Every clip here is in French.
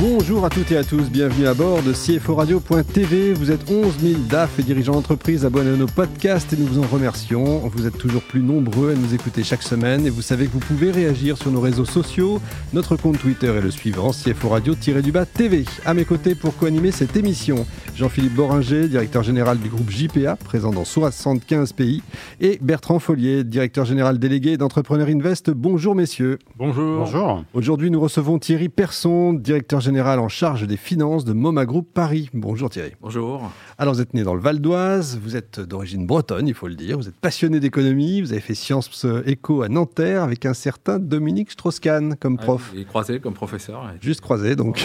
Bonjour à toutes et à tous, bienvenue à bord de CFO Radio.tv. Vous êtes 11 000 DAF et dirigeants d'entreprise abonnés à nos podcasts et nous vous en remercions. Vous êtes toujours plus nombreux à nous écouter chaque semaine et vous savez que vous pouvez réagir sur nos réseaux sociaux. Notre compte Twitter est le suivant, CFO Radio-du-bas TV. À mes côtés pour co-animer cette émission, Jean-Philippe Boringer, directeur général du groupe JPA, présent dans 75 pays, et Bertrand Follier, directeur général délégué d'Entrepreneur Invest. Bonjour messieurs. Bonjour. Bonjour. Aujourd'hui, nous recevons Thierry Persson, directeur général en charge des finances de MoMA Group Paris. Bonjour Thierry. Bonjour. Alors vous êtes né dans le Val d'Oise, vous êtes d'origine bretonne, il faut le dire, vous êtes passionné d'économie, vous avez fait Sciences Éco à Nanterre avec un certain Dominique Strauss-Kahn comme prof. il est croisé comme professeur. Juste croisé donc.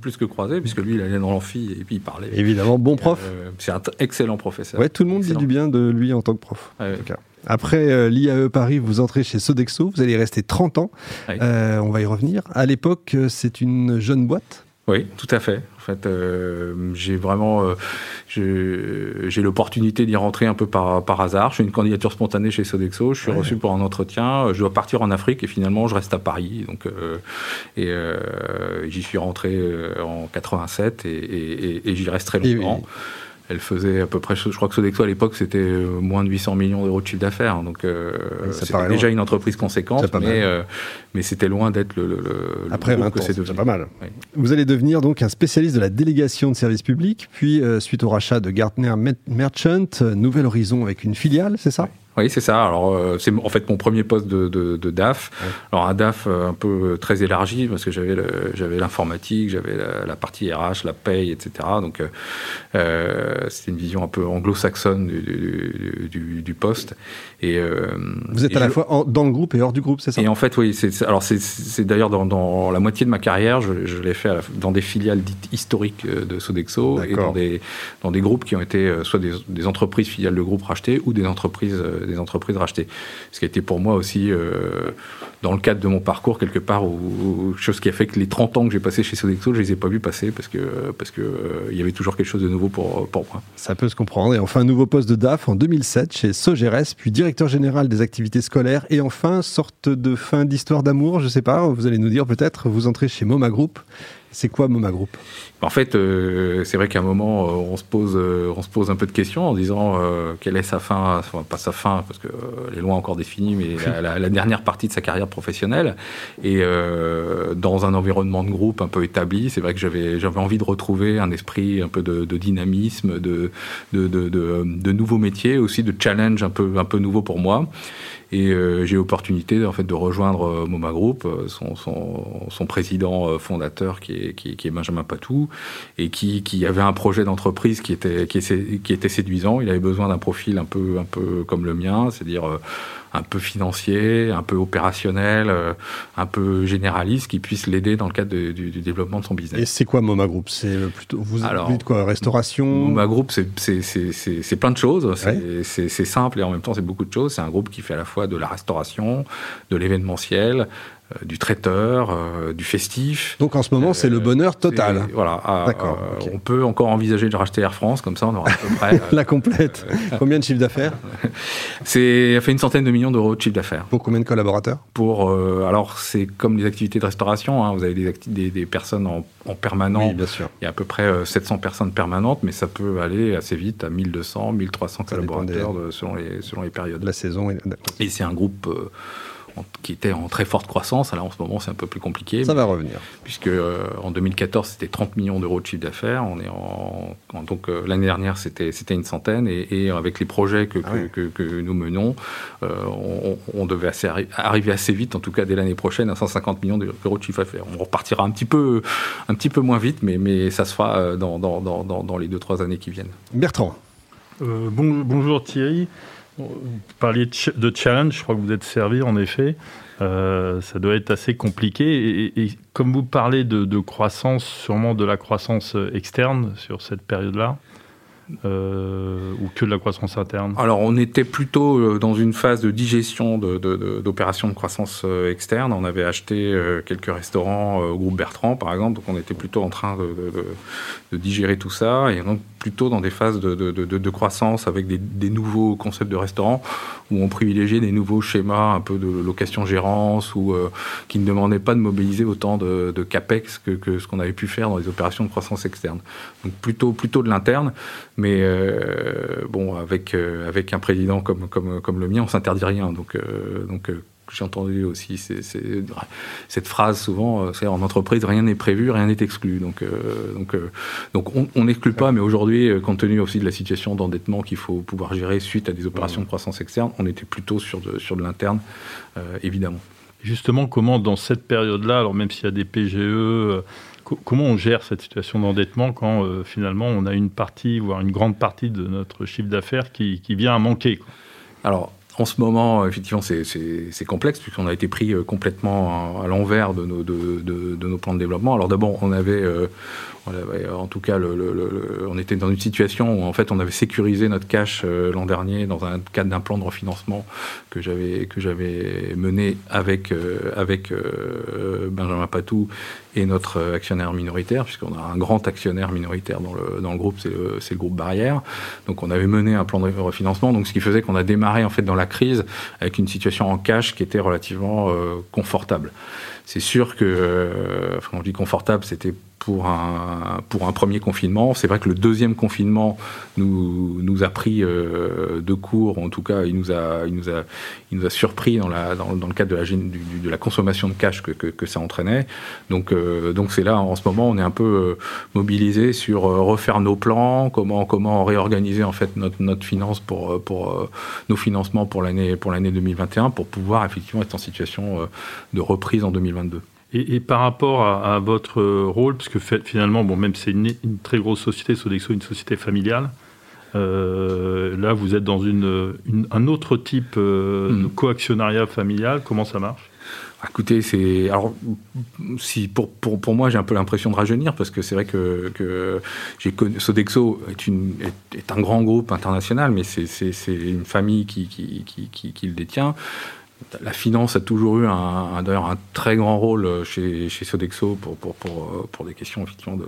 plus que croisé, puisque lui il allait dans l'amphi et puis il parlait. Évidemment, bon prof. Euh, c'est un excellent professeur. Ouais, tout le monde dit du bien de lui en tant que prof. en tout cas. Après euh, l'IAE Paris, vous entrez chez Sodexo, vous allez rester 30 ans. Euh, on va y revenir. À l'époque, c'est une jeune boîte? Oui, tout à fait. En fait, euh, j'ai vraiment, euh, j'ai l'opportunité d'y rentrer un peu par, par hasard. Je fais une candidature spontanée chez Sodexo. Je suis reçu pour un entretien. Je dois partir en Afrique et finalement, je reste à Paris. Donc, euh, et j'y suis rentré en 87 et, et, j'y resterai longtemps elle faisait à peu près, je crois que Sodexo à l'époque c'était euh, moins de 800 millions d'euros de chiffre d'affaires. Donc euh, c'était déjà une entreprise conséquente, mais, euh, mais c'était loin d'être le, le, Après 20 ans, c'est pas mal. Vous allez devenir donc un spécialiste de la délégation de services publics, puis suite au rachat de Gartner Merchant, Nouvel Horizon avec une filiale, c'est ça? Oui, c'est ça. Alors, euh, c'est en fait mon premier poste de, de, de DAF. Alors, un DAF euh, un peu très élargi parce que j'avais j'avais l'informatique, j'avais la, partie RH, la paye, etc. Donc, euh, euh c'était une vision un peu anglo-saxonne du, du, du, poste. Et vous êtes à la fois dans le groupe et hors du groupe, c'est ça? Et en fait, oui. C'est, alors, c'est, d'ailleurs dans, dans, la moitié de ma carrière, je, je l'ai fait dans des filiales dites historiques de Sodexo et dans des dans des groupes qui ont été soit des, des entreprises filiales de groupes rachetées ou des entreprises des entreprises rachetées. Ce qui a été pour moi aussi, euh, dans le cadre de mon parcours, quelque part, ou, chose qui a fait que les 30 ans que j'ai passé chez Sodexo, je les ai pas vus passer parce que parce que euh, y avait toujours quelque chose de nouveau pour, pour moi. Ça peut se comprendre. Et enfin, nouveau poste de DAF en 2007 chez Sogeres, puis directeur général des activités scolaires, et enfin, sorte de fin d'histoire d'amour, je sais pas, vous allez nous dire peut-être, vous entrez chez MoMA Group. C'est quoi MoMA Group? En fait, euh, c'est vrai qu'à un moment, euh, on se pose, euh, on se pose un peu de questions en disant quelle est sa fin, enfin, pas sa fin parce que les lois encore définies, mais la, dernière partie de sa carrière professionnelle. Et dans un environnement de groupe un peu établi, c'est vrai que j'avais, envie de retrouver un esprit un peu de, dynamisme, de nouveaux métiers, aussi de challenge un peu, un peu nouveau pour moi. Et euh, j'ai l'opportunité en fait de rejoindre euh, MoMA Group, euh, son président fondateur qui est, qui, est, Benjamin Patou, et qui, avait un projet d'entreprise qui était, séduisant. Il avait besoin d'un profil un peu, un peu comme le mien, c'est-à-dire un peu financier, un peu opérationnel, euh, un peu généraliste, qui puisse l'aider dans le cadre du, développement de son business. Et c'est quoi MoMA Group? C'est plutôt vous Alors, de quoi Restauration? MoMA Group, c'est plein de choses. C'est simple et en même temps c'est beaucoup de choses. C'est un groupe qui fait à la fois de la restauration, de l'événementiel, euh, du traiteur, euh, du festif. Donc en ce moment, c'est le bonheur total. Voilà. D'accord. On peut encore envisager de racheter Air France, comme ça on aura à peu près. la complète. combien de chiffre d'affaires? C'est fait une centaine de millions d'euros de chiffre d'affaires. Pour combien de collaborateurs? Pour alors c'est comme les activités de restauration. Hein. vous avez des, des, des personnes en, en, permanent. Oui, bien sûr. Il y a à peu près 700 personnes permanentes, mais ça peut aller assez vite à 1200, 1300 collaborateurs selon les selon les périodes. La saison. Et, et c'est un groupe qui était en très forte croissance. Alors en ce moment, c'est un peu plus compliqué. Ça va revenir. Puisque euh, en 2014, c'était 30 millions d'euros de chiffre d'affaires. On est en, donc euh, l'année dernière, c'était c'était une centaine. Et, avec les projets que, ah que, que, nous menons, euh, on, devait assez arriver assez vite, en tout cas dès l'année prochaine, à 150 millions d'euros de chiffre d'affaires. On repartira un petit peu un petit peu moins vite, mais mais ça se fera dans dans, dans, dans les deux trois années qui viennent. Bertrand. bon, bonjour Thierry. Vous parliez de challenge, je crois que vous êtes servi en effet. Euh, ça doit être assez compliqué. Et, comme vous parlez de, croissance, sûrement de la croissance externe sur cette période-là ou que de la croissance interne? Alors, on était plutôt dans une phase de digestion d'opérations de, de, croissance externe. On avait acheté quelques restaurants au groupe Bertrand, par exemple, donc on était plutôt en train de, digérer tout ça, et donc plutôt dans des phases de, croissance avec des, nouveaux concepts de restaurants où on privilégiait des nouveaux schémas un peu de location-gérance ou qui ne demandaient pas de mobiliser autant de, capex que, ce qu'on avait pu faire dans les opérations de croissance externe. Donc plutôt, plutôt de l'interne, mais euh, bon, avec, euh, avec un président comme, comme, comme le mien, on s'interdit rien. Euh, donc j'ai entendu aussi cette phrase souvent, c'est en entreprise, rien n'est prévu, rien n'est exclu. Donc, donc, donc on n'exclut pas, mais aujourd'hui, compte tenu aussi de la situation d'endettement qu'il faut pouvoir gérer suite à des opérations de croissance externe, on était plutôt sur de, sur de l'interne, évidemment. Justement, comment dans cette période-là, alors même s'il y a des PGE, euh, comment on gère cette situation d'endettement quand euh, finalement on a une partie, voire une grande partie de notre chiffre d'affaires qui, vient à manquer Alors, en ce moment, effectivement, c'est complexe puisqu'on a été pris euh, complètement à, l'envers de nos, de, nos, plans de développement. Alors d'abord, on avait en tout cas, on était dans une situation où en fait on avait sécurisé notre cash euh, l'an dernier dans un cadre d'un plan de refinancement que j'avais que j'avais mené avec euh, avec euh, Benjamin Patou et notre actionnaire minoritaire, puisqu'on a un grand actionnaire minoritaire dans le, dans le groupe, c'est le, le, groupe Barrière. Donc on avait mené un plan de refinancement, donc ce qui faisait qu'on a démarré en fait dans la crise avec une situation en cash qui était relativement confortable. C'est sûr que, enfin, on dit confortable, c'était pour un, premier confinement. C'est vrai que le deuxième confinement nous, a pris euh, de court, en tout cas, il nous a, surpris dans, le cadre de la, consommation de cash que, ça entraînait. Donc, euh, donc c'est là, en ce moment, on est un peu euh, mobilisé sur refaire nos plans, comment, réorganiser en fait notre, finance pour, nos financements pour l'année 2021 pour pouvoir effectivement être en situation de reprise en 2022. Et, par rapport à, votre rôle, parce que finalement, bon, même c'est une, très grosse société, Sodexo, une société familiale, euh, là, vous êtes dans une, un autre type euh, de hmm. coactionnariat familial. Comment ça marche? Écoutez, c'est alors si pour, pour, pour moi j'ai un peu l'impression de rajeunir parce que c'est vrai que, que j'ai connu Sodexo est une est, un grand groupe international mais c'est une famille qui qui, qui, qui le détient la finance a toujours eu un, d'ailleurs un très grand rôle chez, chez Sodexo pour, pour, pour, pour, des questions effectivement de,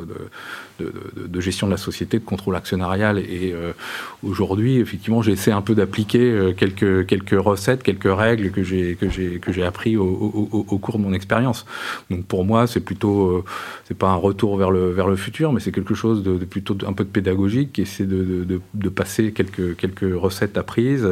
de, gestion de la société, de contrôle actionnarial. Et euh, aujourd'hui, effectivement, j'essaie un peu d'appliquer euh, quelques, quelques recettes, quelques règles que j'ai que appris au, cours de mon expérience. Donc pour moi, c'est plutôt euh, c'est pas un retour vers le vers le futur, mais c'est quelque chose de, plutôt un peu de pédagogique qui essaie de, passer quelques quelques recettes apprises,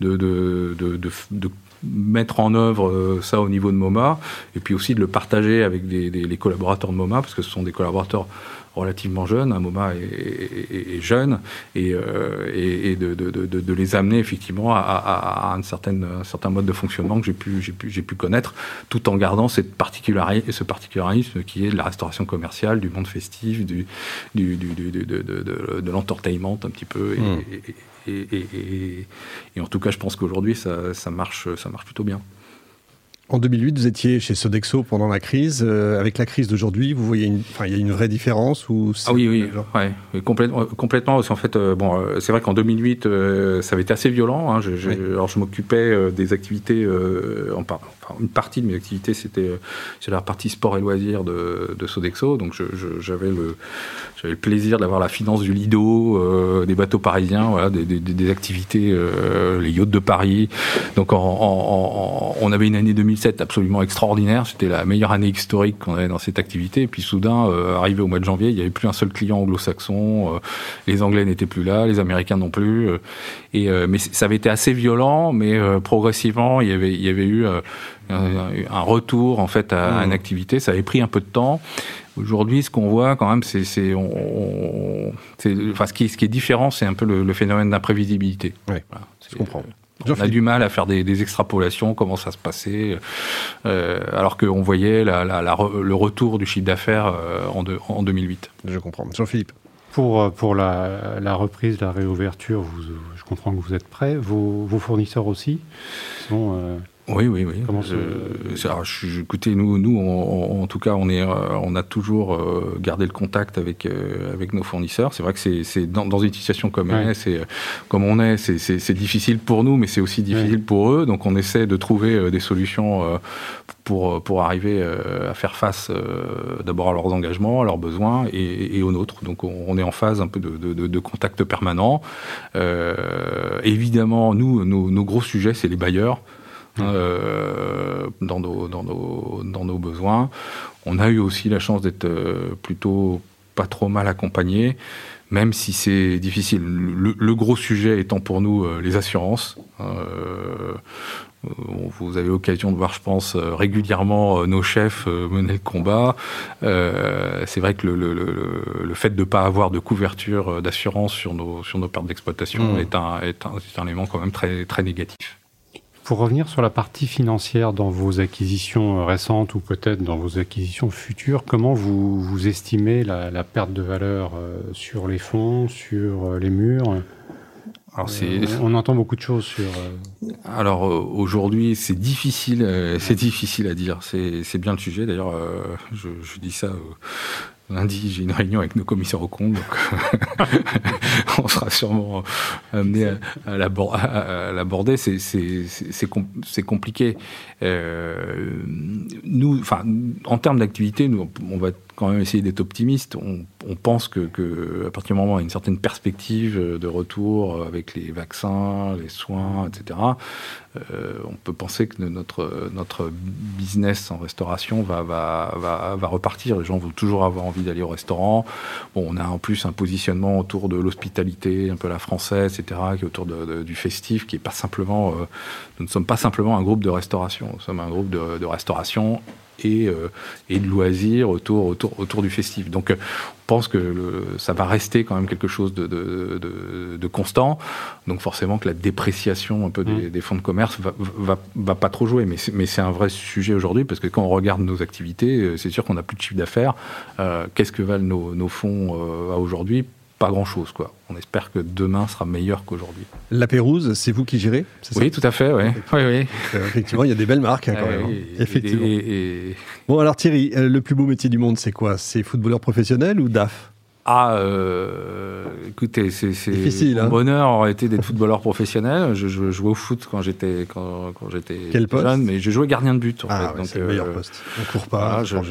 de, de mettre en œuvre euh, ça au niveau de MoMA, et puis aussi de le partager avec des, les collaborateurs de MoMA, parce que ce sont des collaborateurs relativement jeunes, un MoMA est, jeune, et, euh, et de, de, de, de, les amener effectivement à, à, à une certaine, un certain mode de fonctionnement que j'ai pu, j'ai pu, j'ai pu connaître, tout en gardant cette particularité, ce particularisme qui est de la restauration commerciale, du monde festif, du, du, du, du de, de, l'entertainment un petit peu, et, mmh. Et, en tout cas, je pense qu'aujourd'hui, ça, marche, ça marche plutôt bien. En 2008, vous étiez chez Sodexo pendant la crise. Euh, avec la crise d'aujourd'hui, vous voyez, une, il y a une vraie différence ou Ah oui, oui, ouais, complètement, complètement. Parce qu'en fait, euh, bon, euh, c'est vrai qu'en 2008, ça avait été assez violent. Hein. Je, Alors, je m'occupais des activités, en, enfin, une partie de mes activités, c'était la partie sport et loisirs de, de Sodexo. Donc, j'avais le, le plaisir d'avoir la finance du Lido, des bateaux parisiens, voilà, des, des, des activités, les yachts de Paris. Donc, en, en, on avait une année 2007 absolument extraordinaire. C'était la meilleure année historique qu'on avait dans cette activité. Et puis soudain, euh, arrivé au mois de janvier, il n'y avait plus un seul client anglo-saxon. Euh, les Anglais n'étaient plus là, les Américains non plus. Euh, et mais ça avait été assez violent, mais progressivement, il y avait, il y avait eu un retour en fait à, une mmh. activité. Ça avait pris un peu de temps. Aujourd'hui, ce qu'on voit quand même, c'est, c'est, on, enfin, ce qui, ce qui est différent, c'est un peu le, phénomène d'imprévisibilité. Oui, je comprends. On a du mal à faire des, extrapolations, comment ça se passait, euh, alors qu'on voyait le retour du chiffre d'affaires euh, en, en 2008. Je comprends. Jean-Philippe pour, euh, pour la, reprise, la réouverture, je comprends que vous êtes prêts. Vos, fournisseurs aussi sont, Oui, oui, oui. Comment Je- c'est- alors, je- écoutez, nous, nous on- on- en tout cas, on, est, euh, on a toujours euh, gardé le contact avec, euh, avec nos fournisseurs. C'est vrai que c'est, dans, dans une situation comme, elle est, c'est, comme on est, c'est, difficile pour nous, mais c'est aussi difficile pour eux. Donc, on essaie de trouver des solutions pour, pour arriver à faire face d'abord à leurs engagements, à leurs besoins et, et aux nôtres. Donc, on, est en phase un peu de, de- de- de contact permanent. Euh, évidemment, nous, nos, nos gros sujets, c'est les bailleurs euh, dans, nos, dans, nos, dans nos besoins. On a eu aussi la chance d'être euh, plutôt pas trop mal accompagné, même si c'est difficile. Le, le gros sujet étant pour nous euh, les assurances. Euh, vous avez l'occasion de voir, je pense, régulièrement nos chefs mener le combat. Euh, c'est vrai que le, le, le, le fait de ne pas avoir de couverture d'assurance sur nos, sur nos pertes d'exploitation Mmh. est, un, est, un, est un élément quand même très, très négatif. Pour revenir sur la partie financière dans vos acquisitions récentes ou peut-être dans vos acquisitions futures, comment vous, vous estimez la, la perte de valeur euh, sur les fonds, sur euh, les murs? Alors, Euh, On entend beaucoup de choses sur. Alors aujourd'hui, c'est difficile, c'est difficile à dire. C'est bien le sujet. D'ailleurs, je, je dis ça. Euh, Lundi, j'ai une réunion avec nos commissaires aux comptes, donc on sera sûrement amené à, à l'abor- à- à l'aborder. C'est- C'est c'est- c'est com- c'est compliqué. Euh, nous, en termes d'activité, nous, on va quand même essayer d'être optimiste. On, pense que, à partir du moment où il y a une certaine perspective de retour avec les vaccins, les soins, etc., euh, on peut penser que notre, notre business en restauration va, repartir. Les gens vont toujours avoir envie d'aller au restaurant. Bon, on a en plus un positionnement autour de l'hospitalité, un peu la française, etc., qui est autour du festif, qui est pas simplement. euh, nous ne sommes pas simplement un groupe de restauration. Nous sommes un groupe de restauration et, euh, et de loisirs autour, autour, autour du festif. Donc, euh, on pense que le- ça va rester quand même quelque chose de, de, de- de constant. Donc, forcément, que la dépréciation un peu des, des fonds de commerce va, va, va pas trop jouer. Mais c'est, un vrai sujet aujourd'hui parce que quand on regarde nos activités, euh, c'est sûr qu'on n'a plus de chiffre d'affaires. Euh, qu'est-ce que valent nos, nos fonds euh, à aujourd'hui Pas grand-chose, quoi. On espère que demain sera meilleur qu'aujourd'hui. La Pérouse, c'est vous qui gérez c'est ça Oui, tout à fait, oui. oui, oui. Euh, Effectivement, il y a des belles marques hein, quand même. oui, hein. et- Effectivement. et- et- Bon, alors Thierry, euh, le plus beau métier du monde, c'est quoi? C'est footballeur professionnel ou DAF? Ah, euh, écoutez, c'est Difficile, mon hein. bonheur aurait été d'être footballeur professionnel. Je, je jouais au foot quand j'étais quand, quand j'étais jeune, mais je jouais gardien de but. En Ah, fait, ouais, donc, c'est le meilleur euh, poste. On court pas. voilà,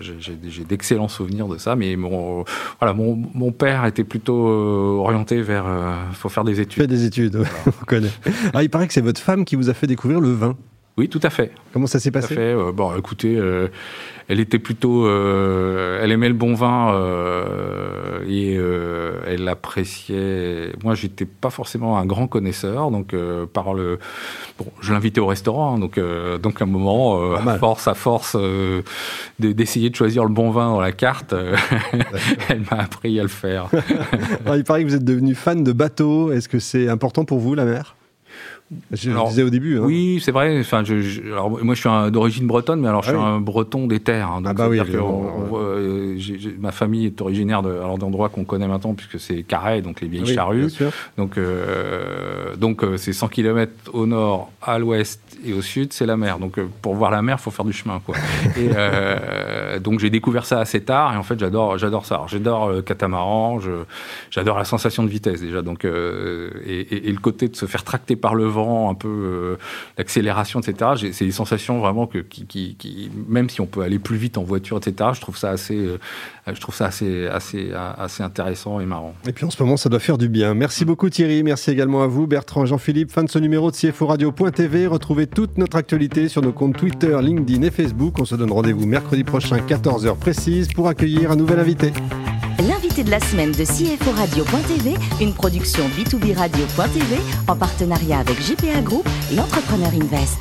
j'ai- d'excellents souvenirs de ça, mais mon, voilà, mon, mon père était plutôt euh, orienté vers il faut faire des Tu fais études. des études, ouais, on connaît. Ah, il paraît que c'est votre femme qui vous a fait découvrir le vin. Oui, tout à fait. Comment ça s'est Tout à passé? fait. Euh, bon, écoutez, euh, elle était plutôt, euh, elle aimait le bon vin et elle appréciait. Moi, j'étais pas forcément un grand connaisseur, donc par le, bon, je l'invitais au restaurant, hein, donc donc à un moment, à force à force de- d'essayer de choisir le bon vin dans la carte, elle m'a appris à le faire. Il paraît que vous êtes devenu fan de bateaux. Est-ce que c'est important pour vous, la mer? Je Alors, le disais au début. hein. Oui, c'est vrai. Enfin, je, je- alors, moi, je suis d'origine bretonne, mais alors je Ah suis oui. un breton des terres. hein. donc Ah bah oui, que évidemment, on- on ouais. voit, euh, ma famille est originaire de- d'endroits qu'on connaît maintenant, puisque c'est Carhaix, donc les vieilles Oui, charrues. Donc, euh, donc euh, c'est 100 km au nord, à l'ouest et au sud, c'est la mer. Donc, pour voir la mer, il faut faire du chemin, quoi. et donc, j'ai découvert ça assez tard, et en fait, j'adore, j'adore ça. J'adore le catamaran, je, j'adore la sensation de vitesse déjà. Donc, euh, et, et- et le côté de se faire tracter par le vent, un peu euh, l'accélération, etc. C'est des sensations vraiment que, qui, qui, qui- même si on peut aller plus vite en voiture, etc. Je trouve ça assez, euh, je trouve ça assez, assez, assez intéressant et marrant. Et puis en ce moment, ça doit faire du bien. Merci beaucoup Thierry, merci également à vous Bertrand, Jean-Philippe. Fin de ce numéro de CFO Radio.tv. Retrouvez toute notre actualité sur nos comptes Twitter, LinkedIn et Facebook. On se donne rendez-vous mercredi prochain, 14h précise, pour accueillir un nouvel invité. L'invité de la semaine de CFO Radio.tv, une production B2B Radio.tv en partenariat avec JPA Group et Entrepreneur Invest.